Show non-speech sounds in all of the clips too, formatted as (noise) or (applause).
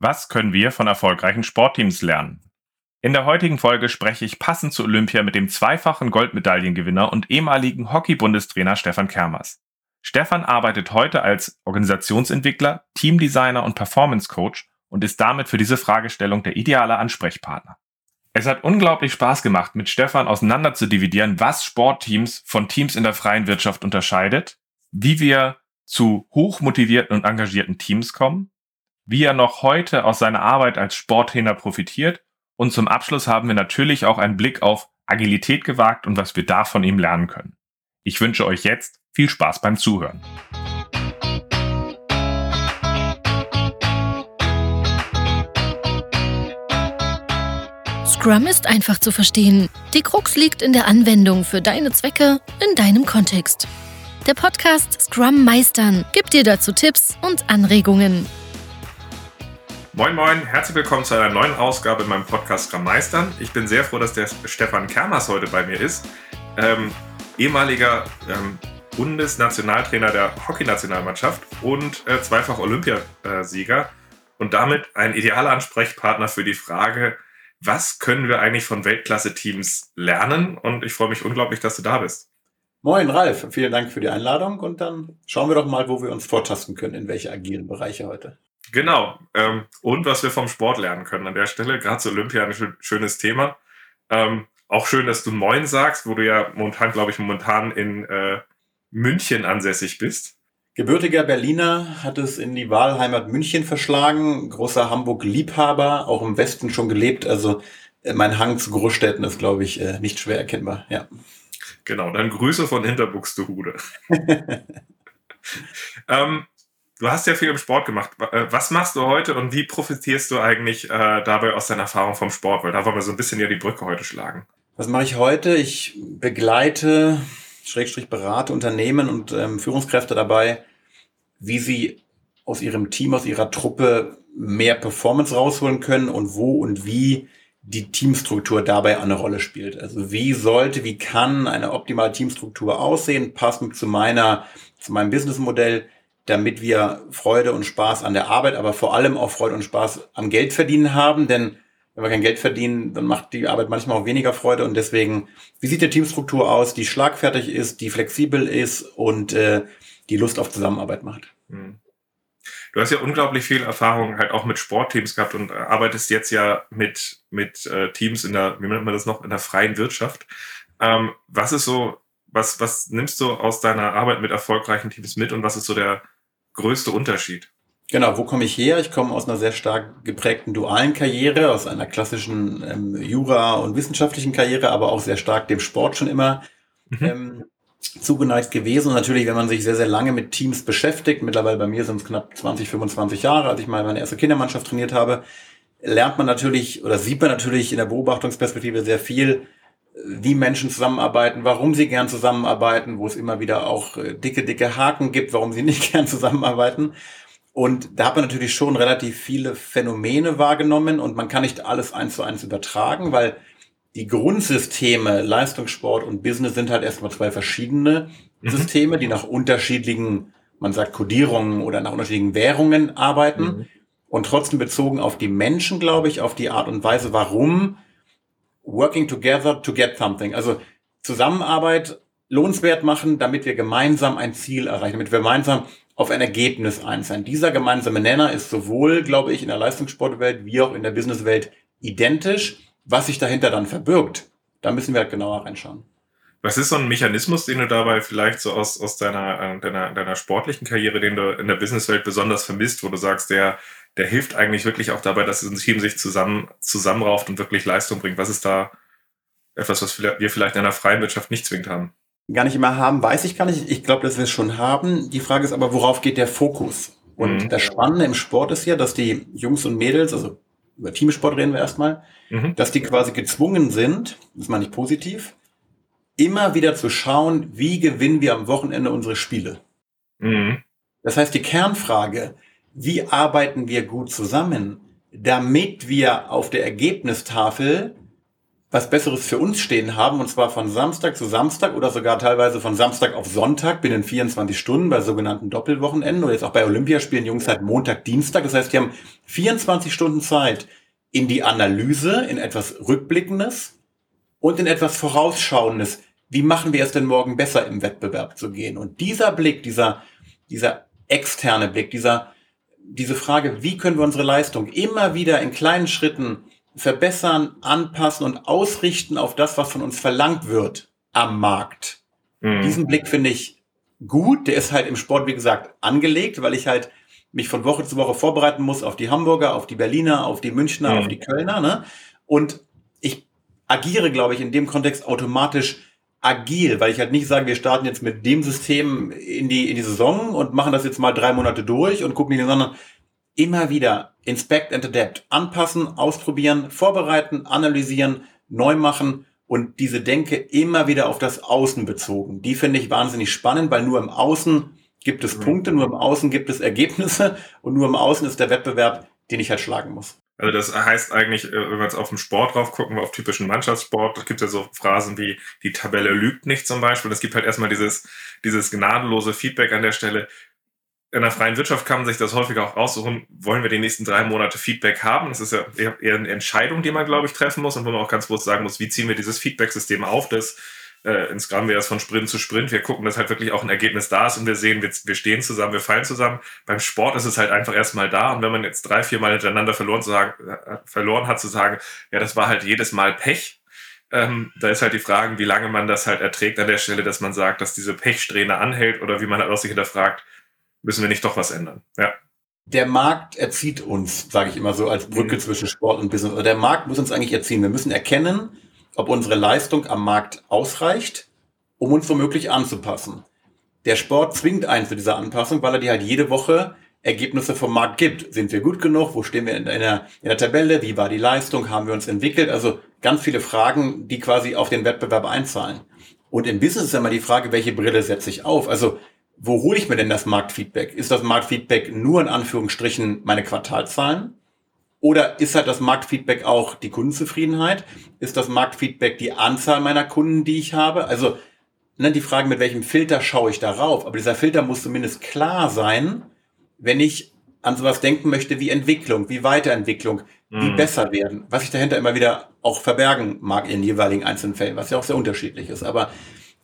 Was können wir von erfolgreichen Sportteams lernen? In der heutigen Folge spreche ich passend zu Olympia mit dem zweifachen Goldmedaillengewinner und ehemaligen Hockey-Bundestrainer Stefan Kermers. Stefan arbeitet heute als Organisationsentwickler, Teamdesigner und Performance Coach und ist damit für diese Fragestellung der ideale Ansprechpartner. Es hat unglaublich Spaß gemacht, mit Stefan auseinander zu dividieren, was Sportteams von Teams in der freien Wirtschaft unterscheidet, wie wir zu hochmotivierten und engagierten Teams kommen wie er noch heute aus seiner Arbeit als Sporttrainer profitiert. Und zum Abschluss haben wir natürlich auch einen Blick auf Agilität gewagt und was wir da von ihm lernen können. Ich wünsche euch jetzt viel Spaß beim Zuhören. Scrum ist einfach zu verstehen. Die Krux liegt in der Anwendung für deine Zwecke in deinem Kontext. Der Podcast Scrum Meistern gibt dir dazu Tipps und Anregungen. Moin Moin, herzlich willkommen zu einer neuen Ausgabe in meinem Podcast Meistern. Ich bin sehr froh, dass der Stefan Kermers heute bei mir ist. Ähm, ehemaliger ähm, Bundesnationaltrainer der Hockeynationalmannschaft und äh, zweifach Olympiasieger und damit ein idealer Ansprechpartner für die Frage, was können wir eigentlich von Weltklasse-Teams lernen? Und ich freue mich unglaublich, dass du da bist. Moin Ralf, vielen Dank für die Einladung und dann schauen wir doch mal, wo wir uns vortasten können, in welche agilen Bereiche heute. Genau. Ähm, und was wir vom Sport lernen können an der Stelle. Gerade zu Olympia ein schönes Thema. Ähm, auch schön, dass du Moin sagst, wo du ja momentan, glaube ich, momentan in äh, München ansässig bist. Gebürtiger Berliner hat es in die Wahlheimat München verschlagen. Großer Hamburg-Liebhaber, auch im Westen schon gelebt. Also äh, mein Hang zu Großstädten ist, glaube ich, äh, nicht schwer erkennbar. Ja. Genau, dann Grüße von Hinterbuxtehude. (laughs) ähm, Du hast ja viel im Sport gemacht. Äh, was machst du heute und wie profitierst du eigentlich äh, dabei aus deiner Erfahrung vom Sport? Weil da wollen wir so ein bisschen ja die Brücke heute schlagen. Was mache ich heute? Ich begleite, Schrägstrich berate Unternehmen und ähm, Führungskräfte dabei, wie sie aus ihrem Team, aus ihrer Truppe mehr Performance rausholen können und wo und wie die Teamstruktur dabei eine Rolle spielt. Also wie sollte, wie kann eine optimale Teamstruktur aussehen, passend zu meiner, zu meinem Businessmodell, damit wir Freude und Spaß an der Arbeit, aber vor allem auch Freude und Spaß am Geldverdienen haben. Denn wenn wir kein Geld verdienen, dann macht die Arbeit manchmal auch weniger Freude. Und deswegen, wie sieht die Teamstruktur aus, die schlagfertig ist, die flexibel ist und äh, die Lust auf Zusammenarbeit macht? Hm. Du hast ja unglaublich viel Erfahrung halt auch mit Sportteams gehabt und arbeitest jetzt ja mit, mit äh, Teams in der, wie nennt man das noch, in der freien Wirtschaft. Ähm, was ist so, was, was nimmst du aus deiner Arbeit mit erfolgreichen Teams mit und was ist so der, größte Unterschied? Genau, wo komme ich her? Ich komme aus einer sehr stark geprägten dualen Karriere, aus einer klassischen ähm, Jura- und wissenschaftlichen Karriere, aber auch sehr stark dem Sport schon immer mhm. ähm, zugeneigt gewesen. Und natürlich, wenn man sich sehr, sehr lange mit Teams beschäftigt, mittlerweile bei mir sind es knapp 20, 25 Jahre, als ich mal meine erste Kindermannschaft trainiert habe, lernt man natürlich oder sieht man natürlich in der Beobachtungsperspektive sehr viel wie Menschen zusammenarbeiten, warum sie gern zusammenarbeiten, wo es immer wieder auch äh, dicke, dicke Haken gibt, warum sie (laughs) nicht gern zusammenarbeiten. Und da hat man natürlich schon relativ viele Phänomene wahrgenommen und man kann nicht alles eins zu eins übertragen, weil die Grundsysteme Leistungssport und Business sind halt erstmal zwei verschiedene mhm. Systeme, die nach unterschiedlichen, man sagt Kodierungen oder nach unterschiedlichen Währungen arbeiten mhm. und trotzdem bezogen auf die Menschen, glaube ich, auf die Art und Weise, warum working together to get something. Also Zusammenarbeit lohnenswert machen, damit wir gemeinsam ein Ziel erreichen, damit wir gemeinsam auf ein Ergebnis einzahlen. Dieser gemeinsame Nenner ist sowohl, glaube ich, in der Leistungssportwelt wie auch in der Businesswelt identisch. Was sich dahinter dann verbirgt, da müssen wir halt genauer reinschauen. Was ist so ein Mechanismus, den du dabei vielleicht so aus, aus deiner, äh, deiner, deiner sportlichen Karriere, den du in der Businesswelt besonders vermisst, wo du sagst, der, der hilft eigentlich wirklich auch dabei, dass ein Team sich zusammen, zusammenrauft und wirklich Leistung bringt. Was ist da etwas, was wir vielleicht in einer freien Wirtschaft nicht zwingend haben? Gar nicht immer haben, weiß ich gar nicht. Ich glaube, dass wir es schon haben. Die Frage ist aber, worauf geht der Fokus? Und mhm. das Spannende im Sport ist ja, dass die Jungs und Mädels, also über Teamsport reden wir erstmal, mhm. dass die quasi gezwungen sind, das meine ich positiv, immer wieder zu schauen, wie gewinnen wir am Wochenende unsere Spiele. Mhm. Das heißt, die Kernfrage, wie arbeiten wir gut zusammen, damit wir auf der Ergebnistafel was Besseres für uns stehen haben, und zwar von Samstag zu Samstag oder sogar teilweise von Samstag auf Sonntag binnen 24 Stunden bei sogenannten Doppelwochenenden oder jetzt auch bei Olympiaspielen Jungs halt Montag, Dienstag. Das heißt, die haben 24 Stunden Zeit in die Analyse, in etwas Rückblickendes und in etwas Vorausschauendes. Wie machen wir es denn morgen besser im Wettbewerb zu gehen? Und dieser Blick, dieser, dieser externe Blick, dieser, diese Frage, wie können wir unsere Leistung immer wieder in kleinen Schritten verbessern, anpassen und ausrichten auf das, was von uns verlangt wird am Markt. Mhm. Diesen Blick finde ich gut. Der ist halt im Sport, wie gesagt, angelegt, weil ich halt mich von Woche zu Woche vorbereiten muss auf die Hamburger, auf die Berliner, auf die Münchner, mhm. auf die Kölner. Ne? Und ich agiere, glaube ich, in dem Kontext automatisch agil, weil ich halt nicht sage, wir starten jetzt mit dem System in die, in die Saison und machen das jetzt mal drei Monate durch und gucken nicht, sondern immer wieder inspect and adapt, anpassen, ausprobieren, vorbereiten, analysieren, neu machen und diese Denke immer wieder auf das Außen bezogen. Die finde ich wahnsinnig spannend, weil nur im Außen gibt es. Punkte, nur im Außen gibt es Ergebnisse und nur im Außen ist der Wettbewerb, den ich halt schlagen muss. Also das heißt eigentlich, äh, wenn wir jetzt auf den Sport drauf gucken, auf typischen Mannschaftssport, da gibt es ja so Phrasen wie die Tabelle lügt nicht zum Beispiel. Es gibt halt erstmal dieses, dieses gnadenlose Feedback an der Stelle in der freien Wirtschaft kann man sich das häufiger auch raussuchen, wollen wir die nächsten drei Monate Feedback haben? Das ist ja eher eine Entscheidung, die man, glaube ich, treffen muss und wo man auch ganz bewusst sagen muss, wie ziehen wir dieses Feedback-System auf, das äh, ins Gramm wäre es von Sprint zu Sprint. Wir gucken, dass halt wirklich auch ein Ergebnis da ist und wir sehen, wir, wir stehen zusammen, wir fallen zusammen. Beim Sport ist es halt einfach erstmal da und wenn man jetzt drei, vier Mal hintereinander verloren, zu sagen, äh, verloren hat, zu sagen, ja, das war halt jedes Mal Pech, ähm, da ist halt die Frage, wie lange man das halt erträgt an der Stelle, dass man sagt, dass diese Pechsträhne anhält oder wie man halt auch sich hinterfragt, müssen wir nicht doch was ändern. Ja. Der Markt erzieht uns, sage ich immer so, als Brücke mhm. zwischen Sport und Business. der Markt muss uns eigentlich erziehen. Wir müssen erkennen, ob unsere Leistung am Markt ausreicht, um uns womöglich anzupassen. Der Sport zwingt einen zu dieser Anpassung, weil er dir halt jede Woche Ergebnisse vom Markt gibt. Sind wir gut genug? Wo stehen wir in der, in der Tabelle? Wie war die Leistung? Haben wir uns entwickelt? Also ganz viele Fragen, die quasi auf den Wettbewerb einzahlen. Und im Business ist immer die Frage, welche Brille setze ich auf? Also wo hole ich mir denn das Marktfeedback? Ist das Marktfeedback nur in Anführungsstrichen meine Quartalzahlen? Oder ist halt das Marktfeedback auch die Kundenzufriedenheit? Ist das Marktfeedback die Anzahl meiner Kunden, die ich habe? Also ne, die Frage, mit welchem Filter schaue ich darauf? Aber dieser Filter muss zumindest klar sein, wenn ich an sowas denken möchte wie Entwicklung, wie Weiterentwicklung, mhm. wie besser werden, was ich dahinter immer wieder auch verbergen mag in den jeweiligen einzelnen Fällen, was ja auch sehr unterschiedlich ist. Aber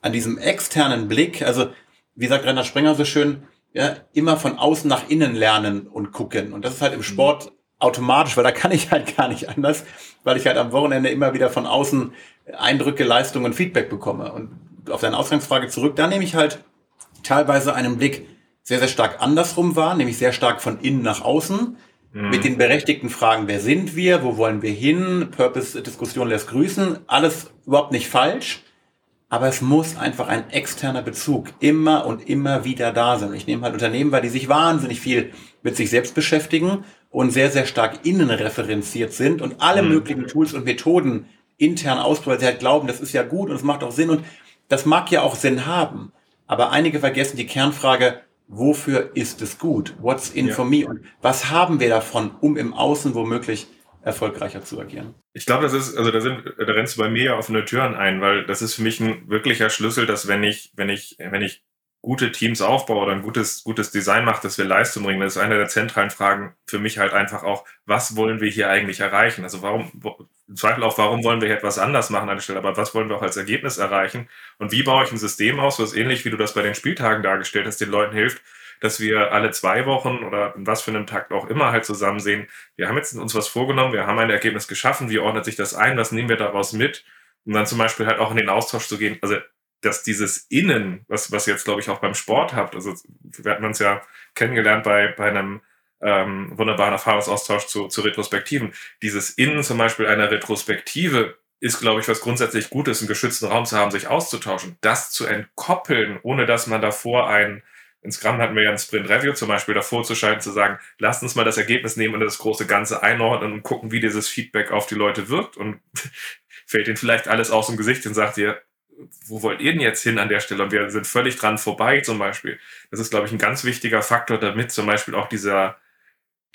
an diesem externen Blick, also wie sagt Rainer Sprenger so schön, ja, immer von außen nach innen lernen und gucken. Und das ist halt im mhm. Sport automatisch, weil da kann ich halt gar nicht anders, weil ich halt am Wochenende immer wieder von außen Eindrücke, Leistungen und Feedback bekomme. Und auf deine Ausgangsfrage zurück, da nehme ich halt teilweise einen Blick sehr, sehr stark andersrum wahr, nämlich sehr stark von innen nach außen, mhm. mit den berechtigten Fragen, wer sind wir, wo wollen wir hin, Purpose-Diskussion lässt grüßen, alles überhaupt nicht falsch. Aber es muss einfach ein externer Bezug immer und immer wieder da sein. Ich nehme halt Unternehmen, weil die sich wahnsinnig viel mit sich selbst beschäftigen und sehr, sehr stark innenreferenziert sind und alle mhm. möglichen Tools und Methoden intern ausprobieren, weil sie halt glauben, das ist ja gut und es macht auch Sinn und das mag ja auch Sinn haben. Aber einige vergessen die Kernfrage, wofür ist es gut? What's in ja. for me? Und was haben wir davon, um im Außen womöglich erfolgreicher zu agieren. Ich glaube, das ist, also da sind, da rennst du bei mir ja offene Türen ein, weil das ist für mich ein wirklicher Schlüssel, dass wenn ich, wenn ich, wenn ich gute Teams aufbaue oder ein gutes, gutes Design mache, dass wir Leistung bringen, das ist eine der zentralen Fragen für mich halt einfach auch, was wollen wir hier eigentlich erreichen? Also warum, im Zweifel auch, warum wollen wir hier etwas anders machen an der Stelle, aber was wollen wir auch als Ergebnis erreichen? Und wie baue ich ein System aus, was ähnlich wie du das bei den Spieltagen dargestellt hast, den Leuten hilft, dass wir alle zwei Wochen oder was für einem Takt auch immer halt zusammen sehen, wir haben jetzt uns was vorgenommen, wir haben ein Ergebnis geschaffen, wie ordnet sich das ein, was nehmen wir daraus mit? Und dann zum Beispiel halt auch in den Austausch zu gehen, also dass dieses Innen, was, was jetzt, glaube ich, auch beim Sport habt, also wir hatten uns ja kennengelernt bei, bei einem ähm, wunderbaren Erfahrungsaustausch zu, zu Retrospektiven. Dieses Innen zum Beispiel einer Retrospektive ist, glaube ich, was grundsätzlich Gutes, einen geschützten Raum zu haben, sich auszutauschen. Das zu entkoppeln, ohne dass man davor ein in Scrum hatten wir ja ein Sprint Review zum Beispiel davor zu schalten, zu sagen, lasst uns mal das Ergebnis nehmen und das große Ganze einordnen und gucken, wie dieses Feedback auf die Leute wirkt und (laughs) fällt ihnen vielleicht alles aus dem Gesicht und sagt ihr, wo wollt ihr denn jetzt hin an der Stelle? Und wir sind völlig dran vorbei zum Beispiel. Das ist, glaube ich, ein ganz wichtiger Faktor, damit zum Beispiel auch dieser,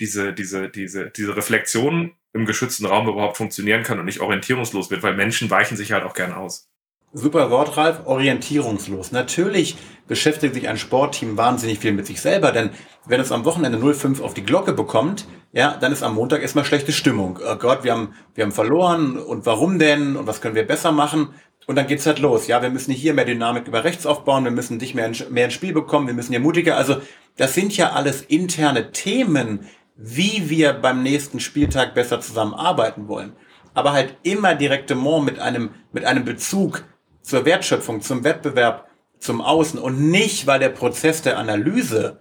diese, diese, diese, diese Reflexion im geschützten Raum überhaupt funktionieren kann und nicht orientierungslos wird, weil Menschen weichen sich halt auch gern aus. Super Wort, Ralf. Orientierungslos. Natürlich beschäftigt sich ein Sportteam wahnsinnig viel mit sich selber, denn wenn es am Wochenende 0,5 auf die Glocke bekommt, ja, dann ist am Montag erstmal schlechte Stimmung. Oh Gott, wir haben, wir haben verloren und warum denn und was können wir besser machen? Und dann geht's halt los. Ja, wir müssen hier mehr Dynamik über rechts aufbauen, wir müssen dich mehr, in, mehr ins Spiel bekommen, wir müssen hier mutiger. Also, das sind ja alles interne Themen, wie wir beim nächsten Spieltag besser zusammenarbeiten wollen. Aber halt immer Direktement mit einem, mit einem Bezug zur Wertschöpfung, zum Wettbewerb, zum Außen und nicht, weil der Prozess der Analyse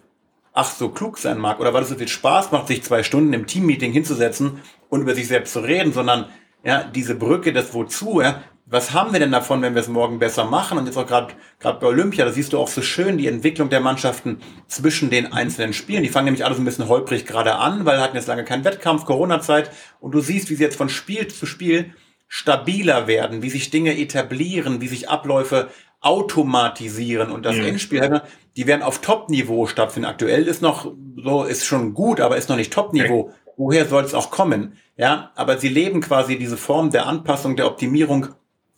ach so klug sein mag oder weil es so viel Spaß macht, sich zwei Stunden im Teammeeting hinzusetzen und über sich selbst zu reden, sondern ja, diese Brücke des Wozu, ja, was haben wir denn davon, wenn wir es morgen besser machen? Und jetzt auch gerade gerade bei Olympia, da siehst du auch so schön die Entwicklung der Mannschaften zwischen den einzelnen Spielen. Die fangen nämlich alle so ein bisschen holprig gerade an, weil hatten jetzt lange keinen Wettkampf, Corona-Zeit. Und du siehst, wie sie jetzt von Spiel zu Spiel stabiler werden, wie sich Dinge etablieren, wie sich Abläufe automatisieren und das mhm. Endspiel, die werden auf Top-Niveau stattfinden. Aktuell ist noch so, ist schon gut, aber ist noch nicht Top-Niveau. Okay. Woher soll es auch kommen? Ja, aber sie leben quasi diese Form der Anpassung, der Optimierung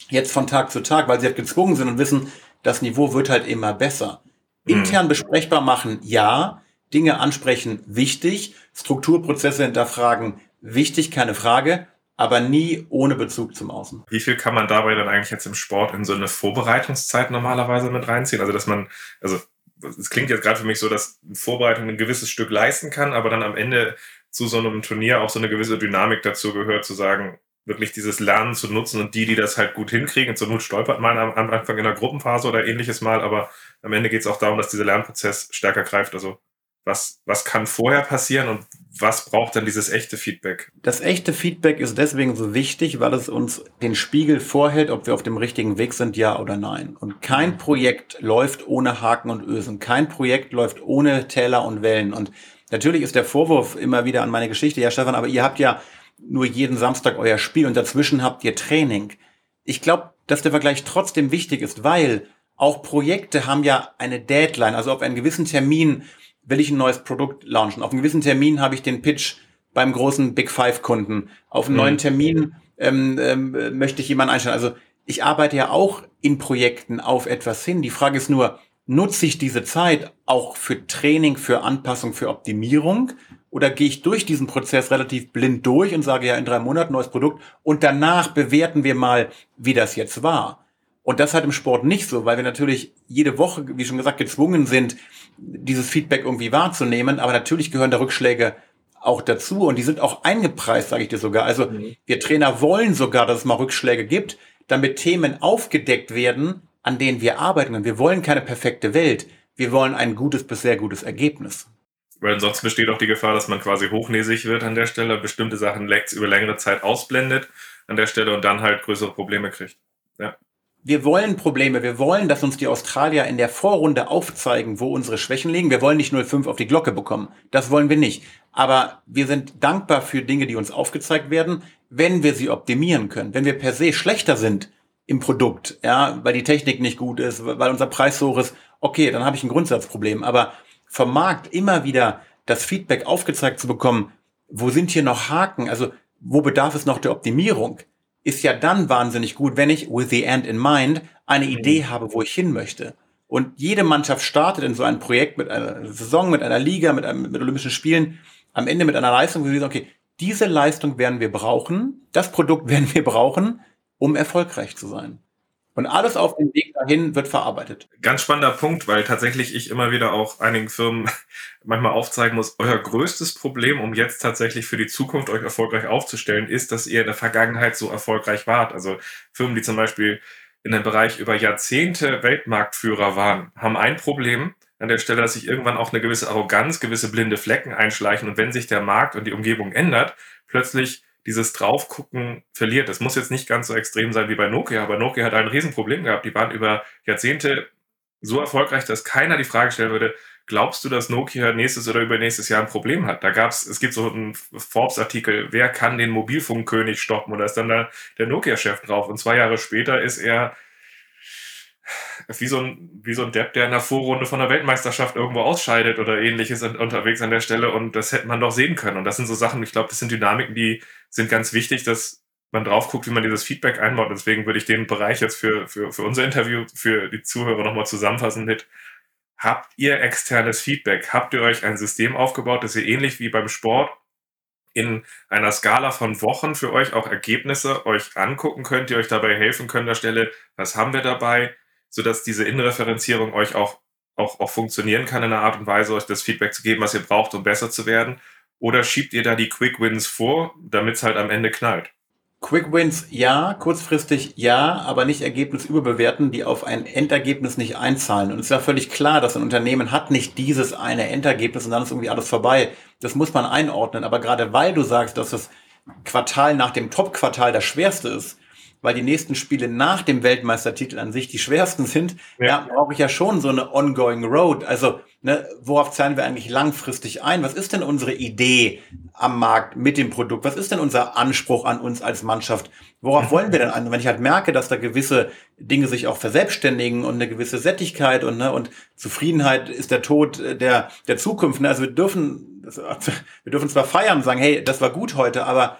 jetzt von Tag zu Tag, weil sie halt gezwungen sind und wissen, das Niveau wird halt immer besser. Mhm. Intern besprechbar machen, ja. Dinge ansprechen, wichtig. Strukturprozesse hinterfragen, wichtig, keine Frage aber nie ohne Bezug zum Außen. Wie viel kann man dabei dann eigentlich jetzt im Sport in so eine Vorbereitungszeit normalerweise mit reinziehen? Also, dass man, also, es klingt jetzt gerade für mich so, dass Vorbereitung ein gewisses Stück leisten kann, aber dann am Ende zu so einem Turnier auch so eine gewisse Dynamik dazu gehört, zu sagen, wirklich dieses Lernen zu nutzen und die, die das halt gut hinkriegen, zur Not stolpert man am Anfang in der Gruppenphase oder ähnliches mal, aber am Ende geht es auch darum, dass dieser Lernprozess stärker greift. Also was, was kann vorher passieren und was braucht dann dieses echte Feedback? Das echte Feedback ist deswegen so wichtig, weil es uns den Spiegel vorhält, ob wir auf dem richtigen Weg sind, ja oder nein. Und kein Projekt läuft ohne Haken und Ösen. Kein Projekt läuft ohne Täler und Wellen. Und natürlich ist der Vorwurf immer wieder an meine Geschichte, ja Stefan, aber ihr habt ja nur jeden Samstag euer Spiel und dazwischen habt ihr Training. Ich glaube, dass der Vergleich trotzdem wichtig ist, weil auch Projekte haben ja eine Deadline, also auf einen gewissen Termin will ich ein neues Produkt launchen. Auf einen gewissen Termin habe ich den Pitch beim großen Big Five Kunden. Auf einen mhm. neuen Termin ähm, ähm, möchte ich jemanden einstellen. Also ich arbeite ja auch in Projekten auf etwas hin. Die Frage ist nur, nutze ich diese Zeit auch für Training, für Anpassung, für Optimierung? Oder gehe ich durch diesen Prozess relativ blind durch und sage ja in drei Monaten neues Produkt und danach bewerten wir mal, wie das jetzt war? Und das halt im Sport nicht so, weil wir natürlich jede Woche, wie schon gesagt, gezwungen sind, dieses Feedback irgendwie wahrzunehmen. Aber natürlich gehören da Rückschläge auch dazu und die sind auch eingepreist, sage ich dir sogar. Also mhm. wir Trainer wollen sogar, dass es mal Rückschläge gibt, damit Themen aufgedeckt werden, an denen wir arbeiten. Und wir wollen keine perfekte Welt. Wir wollen ein gutes bis sehr gutes Ergebnis. Weil ansonsten besteht auch die Gefahr, dass man quasi hochnäsig wird an der Stelle, bestimmte Sachen über längere Zeit ausblendet an der Stelle und dann halt größere Probleme kriegt. Ja wir wollen Probleme, wir wollen, dass uns die Australier in der Vorrunde aufzeigen, wo unsere Schwächen liegen. Wir wollen nicht 0,5 auf die Glocke bekommen. Das wollen wir nicht. Aber wir sind dankbar für Dinge, die uns aufgezeigt werden, wenn wir sie optimieren können. Wenn wir per se schlechter sind im Produkt, ja, weil die Technik nicht gut ist, weil unser Preis so hoch ist, okay, dann habe ich ein Grundsatzproblem. Aber vom Markt immer wieder das Feedback aufgezeigt zu bekommen, wo sind hier noch Haken? Also, wo bedarf es noch der Optimierung? Ist ja dann wahnsinnig gut, wenn ich with the end in mind eine mhm. Idee habe, wo ich hin möchte. Und jede Mannschaft startet in so ein Projekt mit einer Saison, mit einer Liga, mit, einem, mit Olympischen Spielen, am Ende mit einer Leistung, wo sie sagen, okay, diese Leistung werden wir brauchen, das Produkt (laughs) werden wir brauchen, um erfolgreich zu sein. Und alles auf dem Weg dahin wird verarbeitet. Ganz spannender Punkt, weil tatsächlich ich immer wieder auch einigen Firmen (laughs) manchmal aufzeigen muss, euer größtes Problem, um jetzt tatsächlich für die Zukunft euch erfolgreich aufzustellen, ist, dass ihr in der Vergangenheit so erfolgreich wart. Also Firmen, die zum Beispiel in dem Bereich über Jahrzehnte Weltmarktführer waren, haben ein Problem an der Stelle, dass sich irgendwann auch eine gewisse Arroganz, gewisse blinde Flecken einschleichen und wenn sich der Markt und die Umgebung ändert, plötzlich dieses Draufgucken verliert. Das muss jetzt nicht ganz so extrem sein wie bei Nokia, aber Nokia hat ein Riesenproblem gehabt. Die waren über Jahrzehnte so erfolgreich, dass keiner die Frage stellen würde, glaubst du, dass Nokia nächstes oder übernächstes Jahr ein Problem hat? Da gab's, es gibt so einen Forbes-Artikel, wer kann den Mobilfunkkönig stoppen? Und da ist dann da der Nokia-Chef drauf. Und zwei Jahre später ist er wie so ein, wie so ein Depp, der in der Vorrunde von der Weltmeisterschaft irgendwo ausscheidet oder ähnliches unterwegs an der Stelle und das hätte man doch sehen können. Und das sind so Sachen, ich glaube, das sind Dynamiken, die sind ganz wichtig, dass man drauf guckt, wie man dieses Feedback einbaut. Deswegen würde ich den Bereich jetzt für, für, für unser Interview, für die Zuhörer nochmal zusammenfassen mit, habt ihr externes Feedback? Habt ihr euch ein System aufgebaut, dass ihr ähnlich wie beim Sport in einer Skala von Wochen für euch auch Ergebnisse euch angucken könnt, die euch dabei helfen können, der Stelle, was haben wir dabei, sodass diese Innenreferenzierung euch auch, auch, auch funktionieren kann in einer Art und Weise, euch das Feedback zu geben, was ihr braucht, um besser zu werden? Oder schiebt ihr da die Quick Wins vor, damit es halt am Ende knallt? Quick Wins ja, kurzfristig ja, aber nicht Ergebnis überbewerten, die auf ein Endergebnis nicht einzahlen. Und es ist ja völlig klar, dass ein Unternehmen hat nicht dieses eine Endergebnis und dann ist irgendwie alles vorbei. Das muss man einordnen. Aber gerade weil du sagst, dass das Quartal nach dem Top-Quartal das schwerste ist, weil die nächsten Spiele nach dem Weltmeistertitel an sich die schwersten sind, ja. brauche ich ja schon so eine ongoing road. Also, ne, worauf zahlen wir eigentlich langfristig ein? Was ist denn unsere Idee am Markt mit dem Produkt? Was ist denn unser Anspruch an uns als Mannschaft? Worauf wollen wir denn an? wenn ich halt merke, dass da gewisse Dinge sich auch verselbstständigen und eine gewisse Sättigkeit und, ne, und Zufriedenheit ist der Tod der, der Zukunft. Ne? Also wir dürfen, (laughs) wir dürfen zwar feiern und sagen, hey, das war gut heute, aber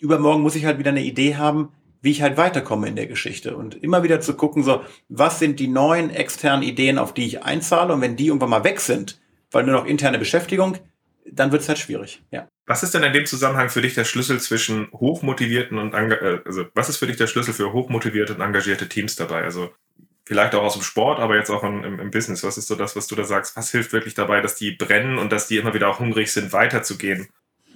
übermorgen muss ich halt wieder eine Idee haben, wie ich halt weiterkomme in der Geschichte und immer wieder zu gucken, so, was sind die neuen externen Ideen, auf die ich einzahle und wenn die irgendwann mal weg sind, weil nur noch interne Beschäftigung, dann wird es halt schwierig, ja. Was ist denn in dem Zusammenhang für dich der Schlüssel zwischen hochmotivierten und, äh, also was ist für dich der Schlüssel für hochmotivierte und engagierte Teams dabei? Also vielleicht auch aus dem Sport, aber jetzt auch im, im, Business. Was ist so das, was du da sagst? Was hilft wirklich dabei, dass die brennen und dass die immer wieder auch hungrig sind, weiterzugehen?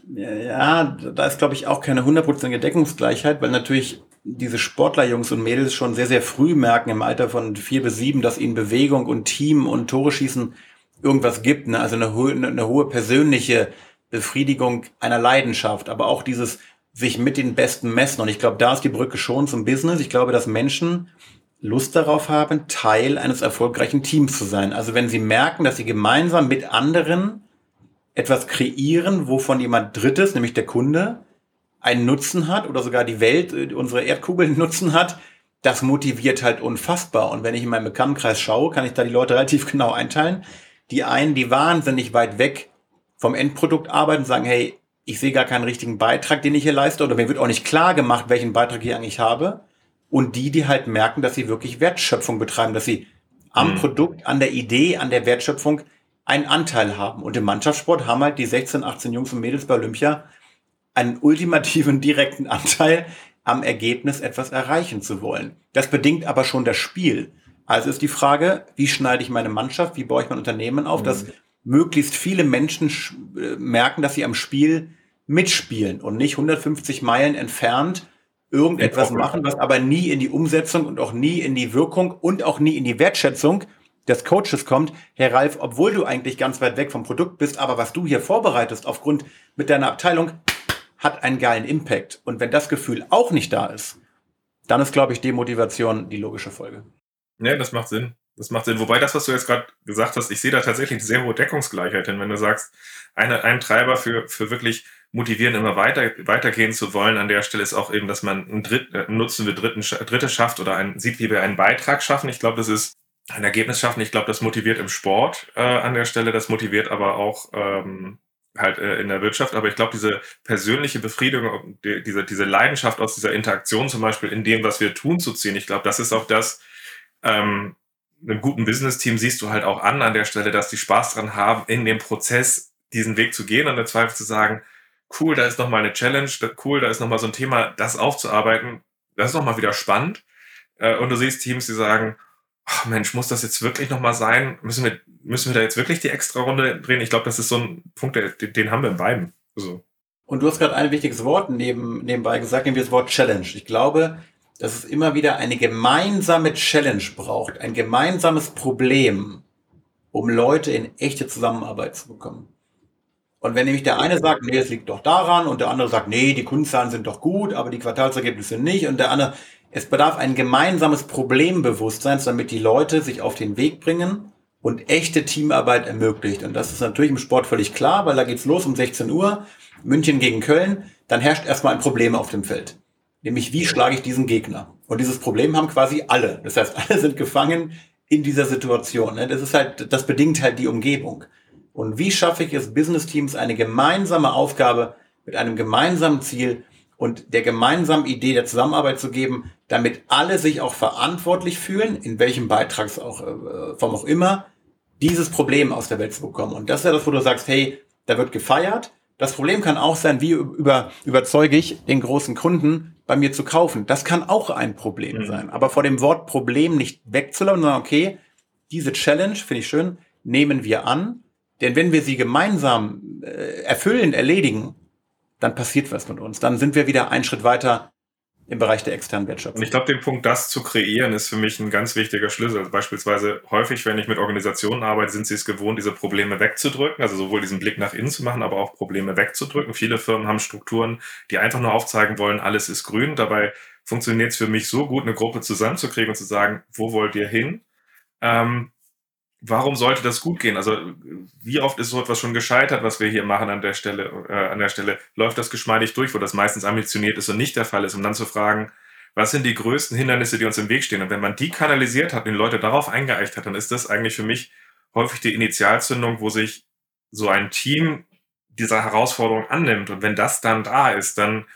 Ja, da ist, glaube ich, auch keine hundertprozentige Deckungsgleichheit, weil natürlich diese Sportlerjungs und Mädels schon sehr, sehr früh merken, im Alter von vier bis sieben, dass ihnen Bewegung und Team und Tore schießen irgendwas gibt. Ne? Also eine, hohe, eine hohe persönliche Befriedigung einer Leidenschaft, aber auch dieses sich mit den Besten messen. Und ich glaube, da ist die Brücke schon zum Business. Ich glaube, dass Menschen Lust darauf haben, Teil eines erfolgreichen Teams zu sein. Also wenn sie merken, dass sie gemeinsam mit anderen etwas kreieren, wovon jemand Drittes, nämlich der Kunde, einen Nutzen hat oder sogar die Welt, äh, unsere Erdkugel einen (laughs) Nutzen hat, das motiviert halt unfassbar. Und wenn ich in meinem Bekanntenkreis schaue, kann ich da die Leute (laughs) relativ genau einteilen. Die einen, die wahnsinnig weit weg vom Endprodukt arbeiten, sagen, hey, ich sehe gar keinen richtigen Beitrag, den ich hier leiste, oder mir wird auch nicht klar gemacht, welchen Beitrag ich eigentlich habe. Und die, die halt merken, dass sie wirklich Wertschöpfung betreiben, dass sie am mhm. Produkt, an der Idee, an der Wertschöpfung einen Anteil haben. Und im Mannschaftssport haben halt die 16, 18 Jungs und Mädels bei Olympia einen ultimativen direkten Anteil am Ergebnis etwas erreichen zu wollen. Das bedingt aber schon das Spiel. Also ist die Frage, wie schneide ich meine Mannschaft, wie baue ich mein Unternehmen auf, mhm. dass möglichst viele Menschen äh, merken, dass sie am Spiel mitspielen und nicht 150 Meilen entfernt irgendetwas machen, was aber nie in die Umsetzung und auch nie in die Wirkung und auch nie in die Wertschätzung des Coaches kommt, Herr Ralf, obwohl du eigentlich ganz weit weg vom Produkt bist, aber was du hier vorbereitest aufgrund mit deiner Abteilung, hat einen geilen Impact. Und wenn das Gefühl auch nicht da ist, dann ist, glaube ich, Demotivation die logische Folge. Ja, das macht Sinn. Das macht Sinn. Wobei das, was du jetzt gerade gesagt hast, ich sehe da tatsächlich eine sehr hohe Deckungsgleichheit hin, wenn du sagst, eine, ein Treiber für, für wirklich motivieren, immer weiter, weitergehen zu wollen an der Stelle ist auch eben, dass man einen, Dritt, äh, Nutzen für Dritten, Dritte schafft oder einen, sieht, wie wir einen Beitrag schaffen. Ich glaube, das ist ein Ergebnis schaffen. Ich glaube, das motiviert im Sport äh, an der Stelle, das motiviert aber auch ähm, halt äh, in der Wirtschaft, aber ich glaube, diese persönliche Befriedigung, die, diese, diese Leidenschaft aus dieser Interaktion zum Beispiel in dem, was wir tun, zu ziehen, ich glaube, das ist auch das, ähm, einem guten Business-Team siehst du halt auch an an der Stelle, dass die Spaß dran haben, in dem Prozess diesen Weg zu gehen und im Zweifel zu sagen, cool, da ist nochmal eine Challenge, cool, da ist nochmal so ein Thema, das aufzuarbeiten, das ist nochmal wieder spannend. Äh, und du siehst Teams, die sagen, ach Mensch, muss das jetzt wirklich nochmal sein? Müssen wir, müssen wir da jetzt wirklich die extra Runde drehen? Ich glaube, das ist so ein Punkt, den, den haben wir in beiden. Also. Und du hast gerade ein wichtiges Wort neben, nebenbei gesagt, nämlich das Wort Challenge. Ich glaube, dass es immer wieder eine gemeinsame Challenge braucht, ein gemeinsames Problem, um Leute in echte Zusammenarbeit zu bekommen. Und wenn nämlich der eine sagt, nee, es liegt doch daran, und der andere sagt, nee, die Kundenzahlen sind doch gut, aber die Quartalsergebnisse nicht, und der andere, es bedarf ein gemeinsames Problembewusstsein, damit die Leute sich auf den Weg bringen und echte Teamarbeit ermöglicht. Und das ist natürlich im Sport völlig klar, weil da geht's los um 16 Uhr, München gegen Köln, dann herrscht erstmal ein Problem auf dem Feld. Nämlich, wie schlage ich diesen Gegner? Und dieses Problem haben quasi alle. Das heißt, (laughs) alle sind gefangen in dieser Situation. Ne? Das ist halt, das bedingt halt die Umgebung. Und wie schaffe ich es, Business Teams eine gemeinsame Aufgabe mit einem gemeinsamen Ziel und der gemeinsamen Idee der Zusammenarbeit zu geben, damit alle sich auch verantwortlich fühlen, in welchem Beitragsform auch immer, dieses Problem aus der Welt zu bekommen. Und das ist ja das, wo du sagst, hey, da wird gefeiert. Das Problem kann auch sein, wie über, überzeuge ich den großen Kunden, bei mir zu kaufen. Das kann auch ein Problem mhm. sein. Aber vor dem Wort Problem nicht wegzulaufen, sondern okay, diese Challenge, finde ich schön, nehmen wir an. Denn wenn wir sie gemeinsam äh, erfüllen, erledigen, dann passiert was mit uns. Dann sind wir wieder einen Schritt weiter im Bereich der externen Wertschöpfung. Und ich glaube, den Punkt, das zu kreieren, ist für mich ein ganz wichtiger Schlüssel. Also beispielsweise häufig, wenn ich mit Organisationen arbeite, sind sie es gewohnt, diese Probleme wegzudrücken, also sowohl diesen Blick nach innen zu machen, aber auch Probleme wegzudrücken. Viele Firmen haben Strukturen, die einfach nur aufzeigen wollen, alles ist grün. Dabei funktioniert es für mich so gut, eine Gruppe zusammenzukriegen und zu sagen, wo wollt ihr hin? Ähm, warum sollte das gut gehen? Also wie oft ist so etwas schon gescheitert, was wir hier machen an der Stelle? Äh, an der Stelle läuft das geschmeidig durch, wo das meistens ambitioniert ist und nicht der Fall ist, um dann zu fragen, was sind die größten Hindernisse, die uns im Weg stehen? Und wenn man die kanalisiert hat die Leute darauf eingeeicht hat, dann ist das eigentlich für mich häufig die Initialzündung, wo sich so ein Team dieser Herausforderung annimmt. Und wenn das dann da ist, dann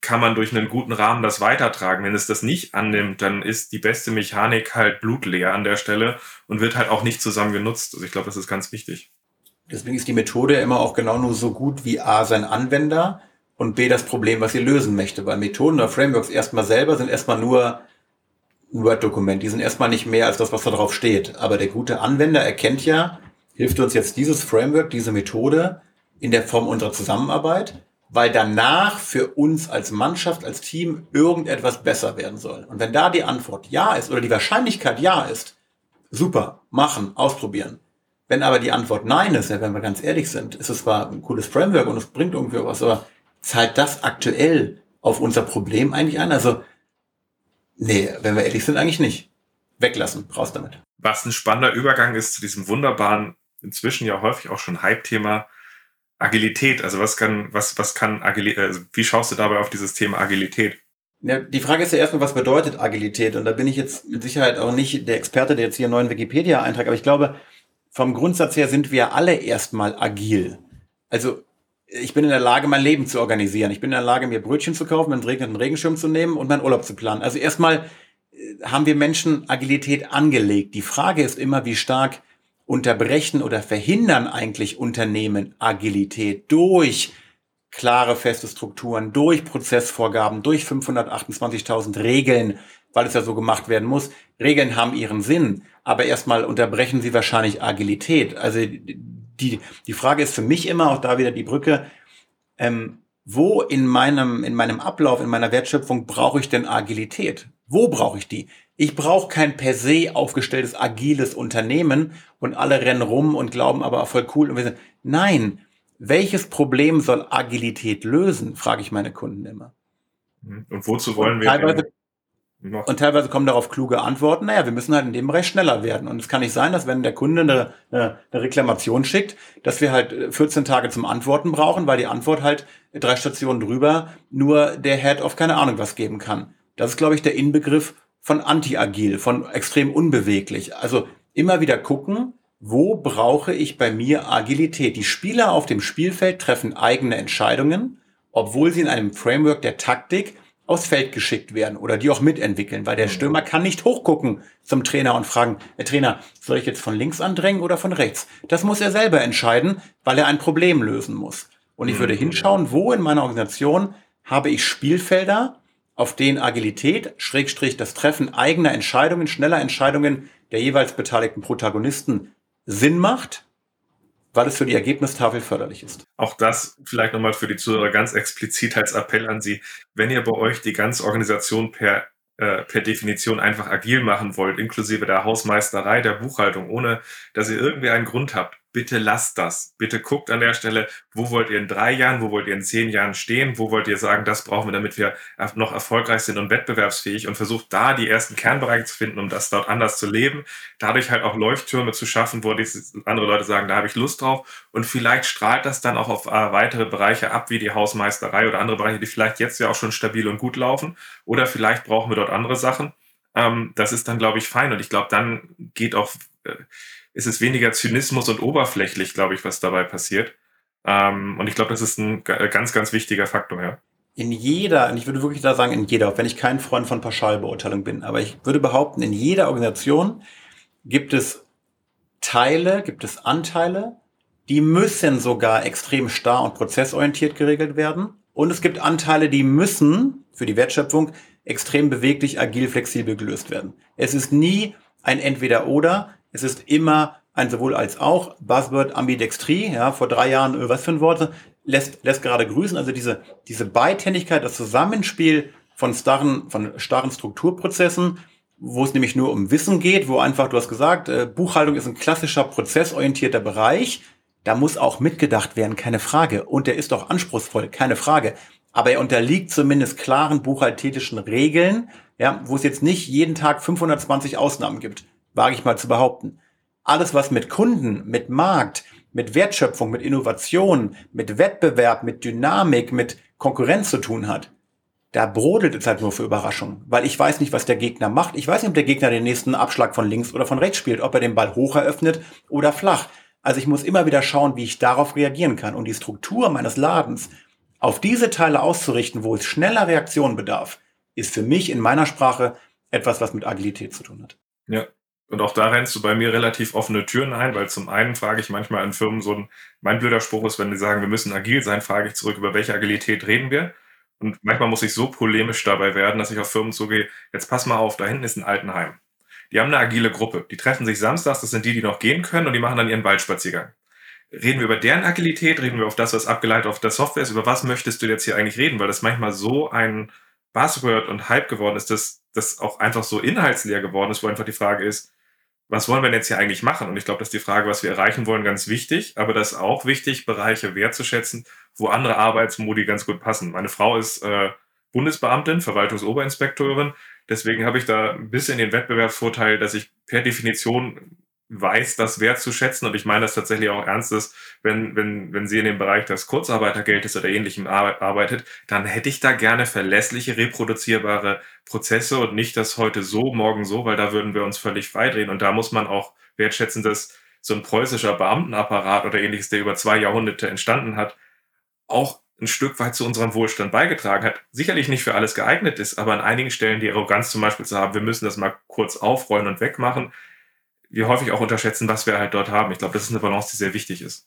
kann man durch einen guten Rahmen das weitertragen. Wenn es das nicht annimmt, dann ist die beste Mechanik halt blutleer an der Stelle und wird halt auch nicht zusammen genutzt. Also ich glaube, das ist ganz wichtig. Deswegen ist die Methode immer auch genau nur so gut wie A sein Anwender und B das Problem, was sie lösen möchte. Weil Methoden oder Frameworks erstmal selber sind erstmal nur ein Word-Dokument. Die sind erstmal nicht mehr als das, was da drauf steht. Aber der gute Anwender erkennt ja, hilft uns jetzt dieses Framework, diese Methode in der Form unserer Zusammenarbeit weil danach für uns als Mannschaft, als Team irgendetwas besser werden soll. Und wenn da die Antwort ja ist oder die Wahrscheinlichkeit ja ist, super, machen, ausprobieren. Wenn aber die Antwort nein ist, wenn wir ganz ehrlich sind, ist es zwar ein cooles Framework und es bringt irgendwie was, aber zahlt das aktuell auf unser Problem eigentlich ein? Also, nee, wenn wir ehrlich sind, eigentlich nicht. Weglassen, raus damit. Was ein spannender Übergang ist zu diesem wunderbaren, inzwischen ja häufig auch schon Hype-Thema Agilität, also was kann, was, was kann Agilität, also wie schaust du dabei auf dieses Thema Agilität? Ja, die Frage ist ja erstmal, was bedeutet Agilität? Und da bin ich jetzt mit Sicherheit auch nicht der Experte, der jetzt hier einen neuen Wikipedia-Eintrag, aber ich glaube, vom Grundsatz her sind wir alle erstmal agil. Also ich bin in der Lage, mein Leben zu organisieren. Ich bin in der Lage, mir Brötchen zu kaufen, einen regnenden Regenschirm zu nehmen und meinen Urlaub zu planen. Also erstmal äh, haben wir Menschen Agilität angelegt. Die Frage ist immer, wie stark unterbrechen oder verhindern eigentlich Unternehmen Agilität durch klare, feste Strukturen, durch Prozessvorgaben, durch 528.000 Regeln, weil es ja so gemacht werden muss. Regeln haben ihren Sinn, aber erstmal unterbrechen sie wahrscheinlich Agilität. Also die, die Frage ist für mich immer, auch da wieder die Brücke, ähm, wo in meinem, in meinem Ablauf, in meiner Wertschöpfung brauche ich denn Agilität? Wo brauche ich die? Ich brauche kein per se aufgestelltes agiles Unternehmen und alle rennen rum und glauben aber voll cool. Und wir sind, nein, welches Problem soll Agilität lösen, frage ich meine Kunden immer. Mhm. Und wozu wollen und wir? Und teilweise kommen darauf kluge Antworten. Naja, wir müssen halt in dem Bereich schneller werden. Und es kann nicht sein, dass wenn der Kunde eine, eine, eine Reklamation schickt, dass wir halt 14 Tage zum Antworten brauchen, weil die Antwort halt drei Stationen drüber nur der Head of keine Ahnung was geben kann. Das ist, glaube ich, der Inbegriff von anti-agil, von extrem unbeweglich. Also immer wieder gucken, wo brauche ich bei mir Agilität? Die Spieler auf dem Spielfeld treffen eigene Entscheidungen, obwohl sie in einem Framework der Taktik aufs Feld geschickt werden oder die auch mitentwickeln, weil der mhm. Stürmer kann nicht hochgucken zum Trainer und fragen, Herr Trainer, soll ich jetzt von links andrängen oder von rechts? Das muss er selber entscheiden, weil er ein Problem lösen muss. Und ich würde mhm. hinschauen, wo in meiner Organisation habe ich Spielfelder, auf denen Agilität, Schrägstrich das Treffen eigener Entscheidungen, schneller Entscheidungen der jeweils beteiligten Protagonisten Sinn macht, weil es für die Ergebnistafel förderlich ist. Auch das vielleicht nochmal für die Zuhörer ganz explizit als Appell an Sie. Wenn ihr bei euch die ganze Organisation per, äh, per Definition einfach agil machen wollt, inklusive der Hausmeisterei, der Buchhaltung, ohne dass ihr irgendwie einen Grund habt, bitte lasst das. Bitte guckt an der Stelle, wo wollt ihr in drei Jahren, wo wollt ihr in zehn Jahren stehen, wo wollt ihr sagen, das brauchen wir, damit wir noch erfolgreich sind und wettbewerbsfähig und versucht da die ersten Kernbereiche zu finden, um das dort anders zu leben. Dadurch halt auch Leuchttürme zu schaffen, wo andere Leute sagen, da habe ich Lust drauf. Und vielleicht strahlt das dann auch auf äh, weitere Bereiche ab, wie die Hausmeisterei oder andere Bereiche, die vielleicht jetzt ja auch schon stabil und gut laufen. Oder vielleicht brauchen wir dort andere Sachen. Ähm, das ist dann, glaube ich, fein. Und ich glaube, dann geht auch, äh, ist es weniger Zynismus und oberflächlich, glaube ich, was dabei passiert. Ähm, und ich glaube, das ist ein ganz, ganz wichtiger Faktor, ja. In jeder, und ich würde wirklich da sagen, in jeder, auch wenn ich kein Freund von Pauschalbeurteilung bin, aber ich würde behaupten, in jeder Organisation gibt es Teile, gibt es Anteile, die müssen sogar extrem starr und prozessorientiert geregelt werden. Und es gibt Anteile, die müssen für die Wertschöpfung extrem beweglich, agil, flexibel gelöst werden. Es ist nie ein Entweder-Oder, es ist immer ein sowohl als auch. Buzzword Ambidextrie, ja, vor drei Jahren, äh, was für ein Wort, lässt, lässt gerade grüßen. Also diese, diese Beidhändigkeit, das Zusammenspiel von starren, von starren Strukturprozessen, wo es nämlich nur um Wissen geht, wo einfach, du hast gesagt, äh, Buchhaltung ist ein klassischer prozessorientierter Bereich. Da muss auch mitgedacht werden, keine Frage. Und der ist auch anspruchsvoll, keine Frage aber er unterliegt zumindest klaren buchhalterischen Regeln, ja, wo es jetzt nicht jeden Tag 520 Ausnahmen gibt, wage ich mal zu behaupten. Alles, was mit Kunden, mit Markt, mit Wertschöpfung, mit Innovation, mit Wettbewerb, mit Dynamik, mit Konkurrenz zu tun hat, da brodelt es halt nur für Überraschungen, weil ich weiß nicht, was der Gegner macht. Ich weiß nicht, ob der Gegner den nächsten Abschlag von links oder von rechts spielt, ob er den Ball hoch eröffnet oder flach. Also ich muss immer wieder schauen, wie ich darauf reagieren kann. Und die Struktur meines Ladens auf diese Teile auszurichten, wo es schneller Reaktion bedarf, ist für mich in meiner Sprache etwas, was mit Agilität zu tun hat. Ja. Und auch da rennst du bei mir relativ offene Türen ein, weil zum einen frage ich manchmal in Firmen so ein, mein blöder Spruch ist, wenn die sagen, wir müssen agil sein, frage ich zurück, über welche Agilität reden wir? Und manchmal muss ich so polemisch dabei werden, dass ich auf Firmen zugehe, jetzt pass mal auf, da hinten ist ein Altenheim. Die haben eine agile Gruppe. Die treffen sich samstags, das sind die, die noch gehen können und die machen dann ihren Waldspaziergang. Reden wir über deren Agilität? Reden wir auf das, was abgeleitet auf der Software ist? Über was möchtest du jetzt hier eigentlich reden? Weil das manchmal so ein Buzzword und Hype geworden ist, dass das auch einfach so inhaltsleer geworden ist, wo einfach die Frage ist, was wollen wir denn jetzt hier eigentlich machen? Und ich glaube, dass die Frage, was wir erreichen wollen, ganz wichtig, aber das ist auch wichtig, Bereiche wertzuschätzen, wo andere Arbeitsmodi ganz gut passen. Meine Frau ist äh, Bundesbeamtin, Verwaltungsoberinspektorin, deswegen habe ich da ein bisschen den Wettbewerbsvorteil, dass ich per Definition weiß, das wertzuschätzen. Und ich meine das tatsächlich auch ernst ist, wenn, wenn, wenn sie in dem Bereich des Kurzarbeitergeldes oder ähnlichem arbeitet, dann hätte ich da gerne verlässliche, reproduzierbare Prozesse und nicht das heute so, morgen so, weil da würden wir uns völlig freidrehen. Und da muss man auch wertschätzen, dass so ein preußischer Beamtenapparat oder ähnliches, der über zwei Jahrhunderte entstanden hat, auch ein Stück weit zu unserem Wohlstand beigetragen hat. Sicherlich nicht für alles geeignet ist, aber an einigen Stellen die Arroganz zum Beispiel zu haben, wir müssen das mal kurz aufrollen und wegmachen, wir häufig auch unterschätzen, was wir halt dort haben. Ich glaube, das ist eine Balance, die sehr wichtig ist.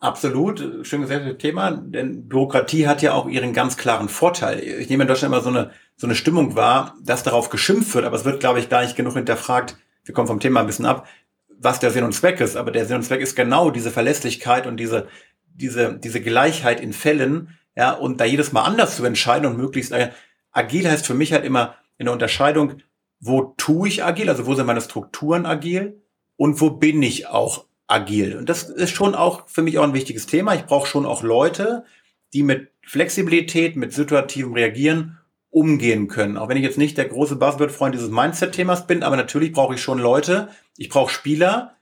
Absolut, schön gesagt, Thema, denn Bürokratie hat ja auch ihren ganz klaren Vorteil. Ich nehme in Deutschland immer so eine, so eine Stimmung wahr, dass darauf geschimpft wird, aber es wird, glaube ich, gar nicht genug hinterfragt. Wir kommen vom Thema ein bisschen ab, was der Sinn und Zweck ist. Aber der Sinn und Zweck ist genau diese Verlässlichkeit und diese, diese, diese Gleichheit in Fällen, ja, und da jedes Mal anders zu entscheiden und möglichst, äh, agil heißt für mich halt immer in der Unterscheidung, wo tue ich agil, also wo sind meine Strukturen agil und wo bin ich auch agil. Und das ist schon auch für mich auch ein wichtiges Thema. Ich brauche schon auch Leute, die mit Flexibilität, mit situativem Reagieren umgehen können. Auch wenn ich jetzt nicht der große Buzzword-Freund dieses Mindset-Themas bin, aber natürlich brauche ich schon Leute, ich brauche Spieler,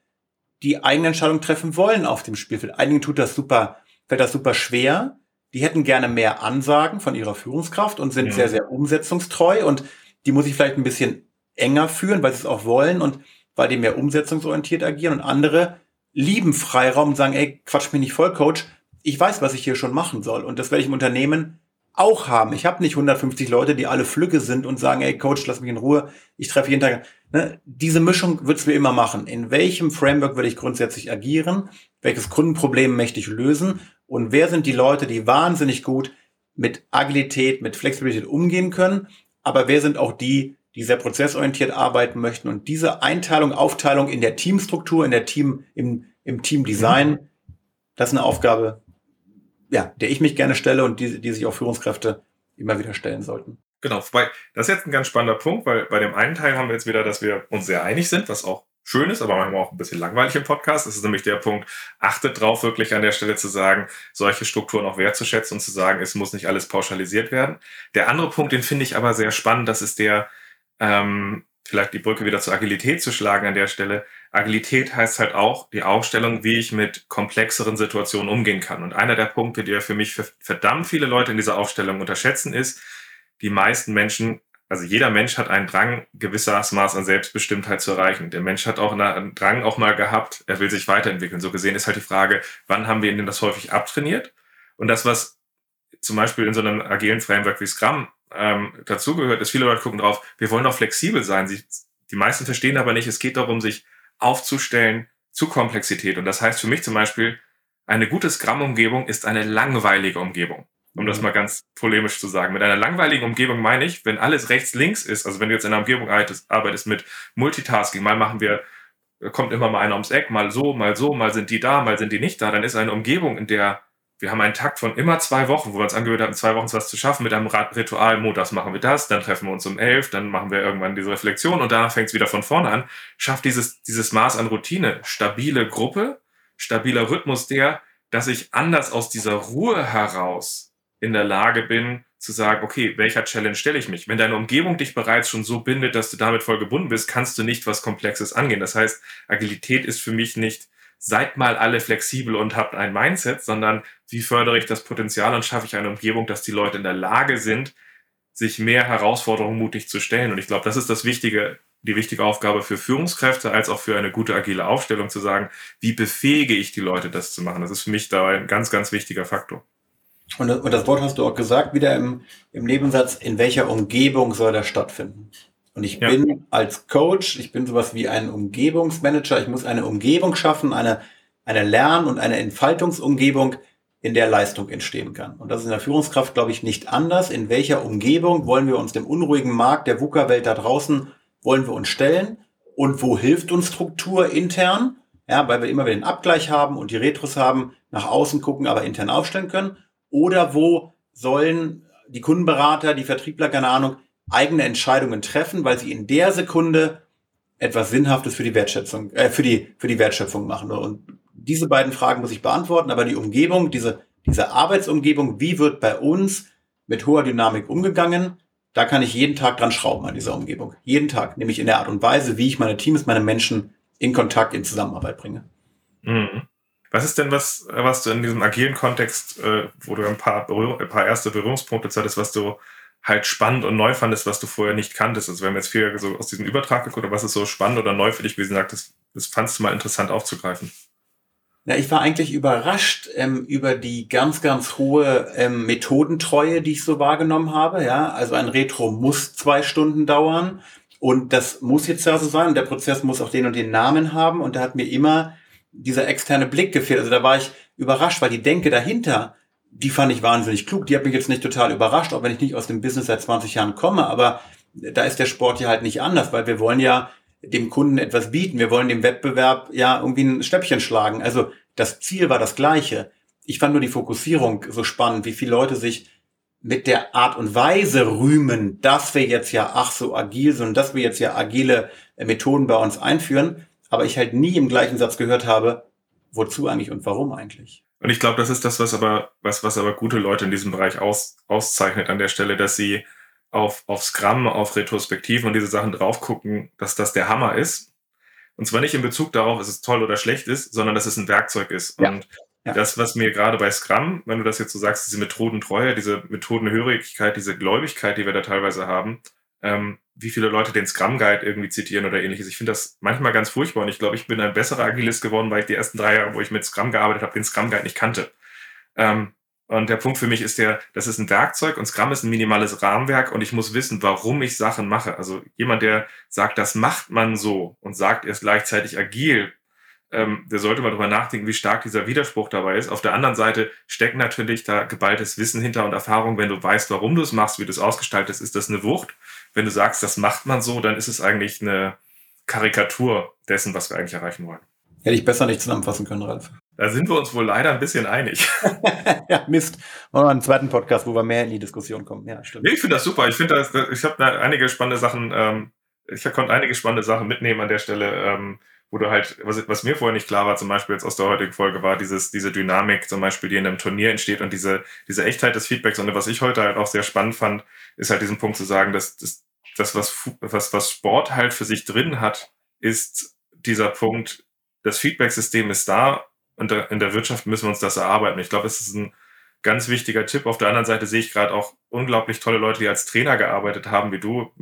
die eigene Entscheidungen treffen wollen auf dem Spielfeld. Einigen tut das super, fällt das super schwer. Die hätten gerne mehr Ansagen von ihrer Führungskraft und sind ja. sehr, sehr umsetzungstreu und die muss ich vielleicht ein bisschen enger führen, weil sie es auch wollen und weil die mehr umsetzungsorientiert agieren und andere lieben Freiraum und sagen, ey, quatsch mich nicht voll, Coach, ich weiß, was ich hier schon machen soll und das werde ich im Unternehmen auch haben. Ich habe nicht 150 Leute, die alle Flügge sind und sagen, ey, Coach, lass mich in Ruhe, ich treffe jeden Tag. Ne? Diese Mischung wird's mir immer machen. In welchem Framework will ich grundsätzlich agieren? Welches Kundenproblem möchte ich lösen? Und wer sind die Leute, die wahnsinnig gut mit Agilität, mit Flexibilität umgehen können? Aber wer sind auch die, die sehr prozessorientiert arbeiten möchten. Und diese Einteilung, Aufteilung in der Teamstruktur, in der Team, im, im Teamdesign, mhm. das ist eine Aufgabe, ja, der ich mich gerne stelle und die, die sich auch Führungskräfte immer wieder stellen sollten. Genau, wobei, das ist jetzt ein ganz spannender Punkt, weil bei dem einen Teil haben wir jetzt wieder, dass wir uns sehr einig sind, was auch schön ist, aber manchmal auch ein bisschen langweilig im Podcast. Das ist nämlich der Punkt, achtet drauf, wirklich an der Stelle zu sagen, solche Strukturen auch wertzuschätzen und zu sagen, es muss nicht alles pauschalisiert werden. Der andere Punkt, den finde ich aber sehr spannend, das ist der, ähm, vielleicht die Brücke wieder zur Agilität zu schlagen an der Stelle. Agilität heißt halt auch die Aufstellung, wie ich mit komplexeren Situationen umgehen kann. Und einer der Punkte, ja für mich für verdammt viele Leute in dieser Aufstellung unterschätzen, ist, die meisten Menschen also jeder Mensch hat einen Drang, gewisses Maß an Selbstbestimmtheit zu erreichen. Der Mensch hat auch einen Drang auch mal gehabt, er will sich weiterentwickeln. So gesehen ist halt die Frage, wann haben wir ihn denn das häufig abtrainiert? Und das, was zum Beispiel in so einem agilen Framework wie Scrum ähm, dazugehört, ist, viele Leute gucken drauf, wir wollen doch flexibel sein. Sie, die meisten verstehen aber nicht, es geht darum, sich aufzustellen zu Komplexität. Und das heißt für mich zum Beispiel, eine gute Scrum-Umgebung ist eine langweilige Umgebung um das mhm. mal ganz polemisch zu sagen. Mit einer langweiligen Umgebung meine ich, wenn alles rechts, links ist, also wenn du jetzt in einer Umgebung arbeitest mit Multitasking, mal machen wir, kommt immer mal einer ums Eck, mal so, mal so, mal sind die da, mal sind die nicht da, dann ist eine Umgebung, in der wir haben einen Takt von immer zwei Wochen, wo wir uns angehört haben, zwei Wochen was zu schaffen mit einem Ritual. Montags machen wir das, dann treffen wir uns um elf, dann machen wir irgendwann diese Reflexion und danach fängt es wieder von vorne an. Schafft dieses, dieses Maß an Routine, stabile Gruppe, stabiler Rhythmus der, dass ich anders aus dieser Ruhe heraus in der Lage bin, zu sagen, okay, welcher Challenge stelle ich mich? Wenn deine Umgebung dich bereits schon so bindet, dass du damit voll gebunden bist, kannst du nicht was Komplexes angehen. Das heißt, Agilität ist für mich nicht, seid mal alle flexibel und habt ein Mindset, sondern wie fördere ich das Potenzial und schaffe ich eine Umgebung, dass die Leute in der Lage sind, sich mehr Herausforderungen mutig zu stellen. Und ich glaube, das ist das Wichtige, die wichtige Aufgabe für Führungskräfte als auch für eine gute agile Aufstellung zu sagen, wie befähige ich die Leute, das zu machen. Das ist für mich da ein ganz, ganz wichtiger Faktor. Und, das Wort hast du auch gesagt, wieder im, im Nebensatz, in welcher Umgebung soll das stattfinden? Und ich ja. bin als Coach, ich bin sowas wie ein Umgebungsmanager, ich muss eine Umgebung schaffen, eine, eine Lern- und eine Entfaltungsumgebung, in der Leistung entstehen kann. Und das ist in der Führungskraft, glaube ich, nicht anders. In welcher Umgebung wollen wir uns dem unruhigen Markt der VUCA-Welt da draußen, wollen wir uns stellen? Und wo hilft uns Struktur intern? Ja, weil wir immer wieder den Abgleich haben und die Retros haben, nach außen gucken, aber intern aufstellen können. Oder wo sollen die Kundenberater, die Vertriebler, keine Ahnung, eigene Entscheidungen treffen, weil sie in der Sekunde etwas Sinnhaftes für die Wertschätzung, äh, für die, für die Wertschöpfung machen. Und diese beiden Fragen muss ich beantworten, aber die Umgebung, diese, diese Arbeitsumgebung, wie wird bei uns mit hoher Dynamik umgegangen? Da kann ich jeden Tag dran schrauben an dieser Umgebung. Jeden Tag, nämlich in der Art und Weise, wie ich meine Teams, meine Menschen in Kontakt, in Zusammenarbeit bringe. Mhm. Was ist denn was, was du in diesem agilen Kontext, äh, wo du ein paar, ein paar erste Berührungspunkte zeigst, was du halt spannend und neu fandest, was du vorher nicht kanntest? Also wir haben jetzt viel so aus diesem Übertrag geguckt, aber was ist so spannend oder neu für dich gewesen? Das, das fandst du mal interessant aufzugreifen. Ja, ich war eigentlich überrascht ähm, über die ganz, ganz hohe ähm, Methodentreue, die ich so wahrgenommen habe. Ja, also ein Retro muss zwei Stunden dauern und das muss jetzt ja so sein. Und der Prozess muss auch den und den Namen haben. Und da hat mir immer dieser externe Blick gefehlt. Also da war ich überrascht, weil die Denke dahinter, die fand ich wahnsinnig klug. Die hat mich jetzt nicht total überrascht, auch wenn ich nicht aus dem Business seit 20 Jahren komme. Aber da ist der Sport ja halt nicht anders, weil wir wollen ja dem Kunden etwas bieten. Wir wollen dem Wettbewerb ja irgendwie ein Stäppchen schlagen. Also das Ziel war das gleiche. Ich fand nur die Fokussierung so spannend, wie viele Leute sich mit der Art und Weise rühmen, dass wir jetzt ja ach so agil sind, dass wir jetzt ja agile Methoden bei uns einführen aber ich halt nie im gleichen Satz gehört habe, wozu eigentlich und warum eigentlich. Und ich glaube, das ist das, was aber, was, was aber gute Leute in diesem Bereich aus, auszeichnet an der Stelle, dass sie auf, auf Scrum, auf Retrospektiven und diese Sachen drauf gucken, dass das der Hammer ist. Und zwar nicht in Bezug darauf, dass es toll oder schlecht ist, sondern dass es ein Werkzeug ist. Ja. Und ja. das, was mir gerade bei Scrum, wenn du das jetzt so sagst, diese Methodentreue, diese Methodenhörigkeit, diese Gläubigkeit, die wir da teilweise haben, ähm, wie viele Leute den Scrum Guide irgendwie zitieren oder ähnliches. Ich finde das manchmal ganz furchtbar und ich glaube, ich bin ein besserer Agilist geworden, weil ich die ersten drei Jahre, wo ich mit Scrum gearbeitet habe, den Scrum Guide nicht kannte. Ähm, und der Punkt für mich ist der, das ist ein Werkzeug und Scrum ist ein minimales Rahmenwerk und ich muss wissen, warum ich Sachen mache. Also jemand, der sagt, das macht man so und sagt, er ist gleichzeitig agil, ähm, der sollte mal drüber nachdenken, wie stark dieser Widerspruch dabei ist. Auf der anderen Seite steckt natürlich da geballtes Wissen hinter und Erfahrung. Wenn du weißt, warum du es machst, wie du es ausgestaltest, ist das eine Wucht. Wenn du sagst, das macht man so, dann ist es eigentlich eine Karikatur dessen, was wir eigentlich erreichen wollen. Hätte ich besser nicht zusammenfassen können, Ralf. Da sind wir uns wohl leider ein bisschen einig. (laughs) ja, Mist. Machen wir einen zweiten Podcast, wo wir mehr in die Diskussion kommen. Ja, stimmt. Nee, ich finde das super. Ich finde das, ich habe da einige spannende Sachen ähm, ich konnte einige spannende Sachen mitnehmen an der Stelle, ähm, du halt, was, was mir vorher nicht klar war, zum Beispiel jetzt aus der heutigen Folge, war dieses, diese Dynamik zum Beispiel, die in einem Turnier entsteht und diese, diese Echtheit des Feedbacks. Und was ich heute halt auch sehr spannend fand, ist halt diesen Punkt zu sagen, dass das, das was, was, was Sport halt für sich drin hat, ist dieser Punkt, das Feedback-System ist da und in der Wirtschaft müssen wir uns das erarbeiten. Ich glaube, es ist ein ganz wichtiger Tipp. Auf der anderen Seite sehe ich gerade auch unglaublich tolle Leute, die als Trainer gearbeitet haben, wie du.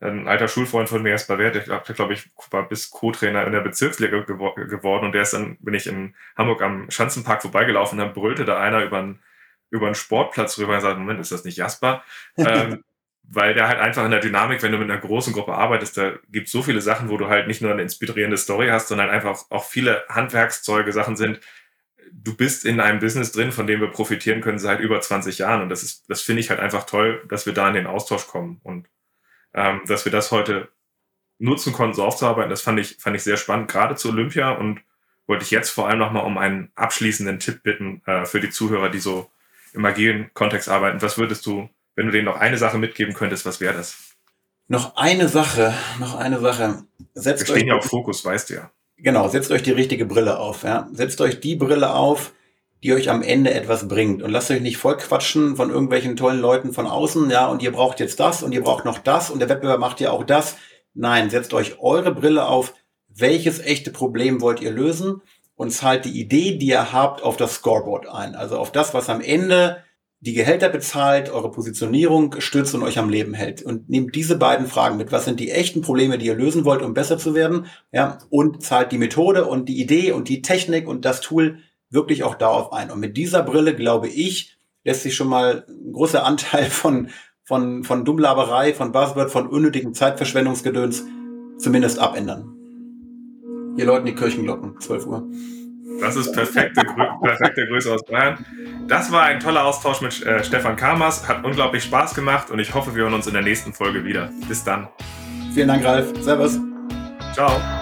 Ein alter Schulfreund von mir, Jesper Wert, der glaube ich, war bis Co-Trainer in der Bezirksliga gewor geworden und der ist dann, bin ich in Hamburg am Schanzenpark vorbeigelaufen, dann brüllte da einer über einen, über einen Sportplatz rüber und sagte, Moment, ist das nicht Jasper? (laughs) ähm, weil der halt einfach in der Dynamik, wenn du mit einer großen Gruppe arbeitest, da gibt es so viele Sachen, wo du halt nicht nur eine inspirierende Story hast, sondern einfach auch viele Handwerkszeuge, Sachen sind, du bist in einem Business drin, von dem wir profitieren können seit über 20 Jahren. Und das ist, das finde ich halt einfach toll, dass wir da in den Austausch kommen und ähm, dass wir das heute nutzen konnten, so aufzuarbeiten. Das fand ich, fand ich sehr spannend, gerade zu Olympia und wollte ich jetzt vor allem nochmal um einen abschließenden Tipp bitten äh, für die Zuhörer, die so im agilen Kontext arbeiten. Was würdest du, wenn du denen noch eine Sache mitgeben könntest, was wäre das? Noch eine Sache, noch eine Sache. Setzt Wir stehen ja auf Fokus, weißt du ja. Genau, setzt euch die richtige Brille auf. Ja? Setzt euch die Brille auf, die euch am Ende etwas bringt. Und lasst euch nicht voll quatschen von irgendwelchen tollen Leuten von außen, ja, und ihr braucht jetzt das und ihr braucht noch das und der Wettbewerb macht ja auch das. Nein, setzt euch eure Brille auf. Welches echte Problem wollt ihr lösen? Und zahlt die Idee, die ihr habt, auf das Scoreboard ein. Also auf das, was am Ende die Gehälter bezahlt, eure Positionierung stützt und euch am Leben hält. Und nehmt diese beiden Fragen mit. Was sind die echten Probleme, die ihr lösen wollt, um besser zu werden? Ja, und zahlt die Methode und die Idee und die Technik und das Tool wirklich auch darauf ein. Und mit dieser Brille, glaube ich, lässt sich schon mal ein großer Anteil von, von, von Dummlaberei, von Buzzword, von unnötigen Zeitverschwendungsgedöns zumindest abändern. Hier läuten die Kirchenglocken, 12 Uhr. Das ist perfekte, perfekte Grüße aus Bayern. Das war ein toller Austausch mit äh, Stefan Kamers. Hat unglaublich Spaß gemacht und ich hoffe, wir hören uns in der nächsten Folge wieder. Bis dann. Vielen Dank, Ralf. Servus. Ciao.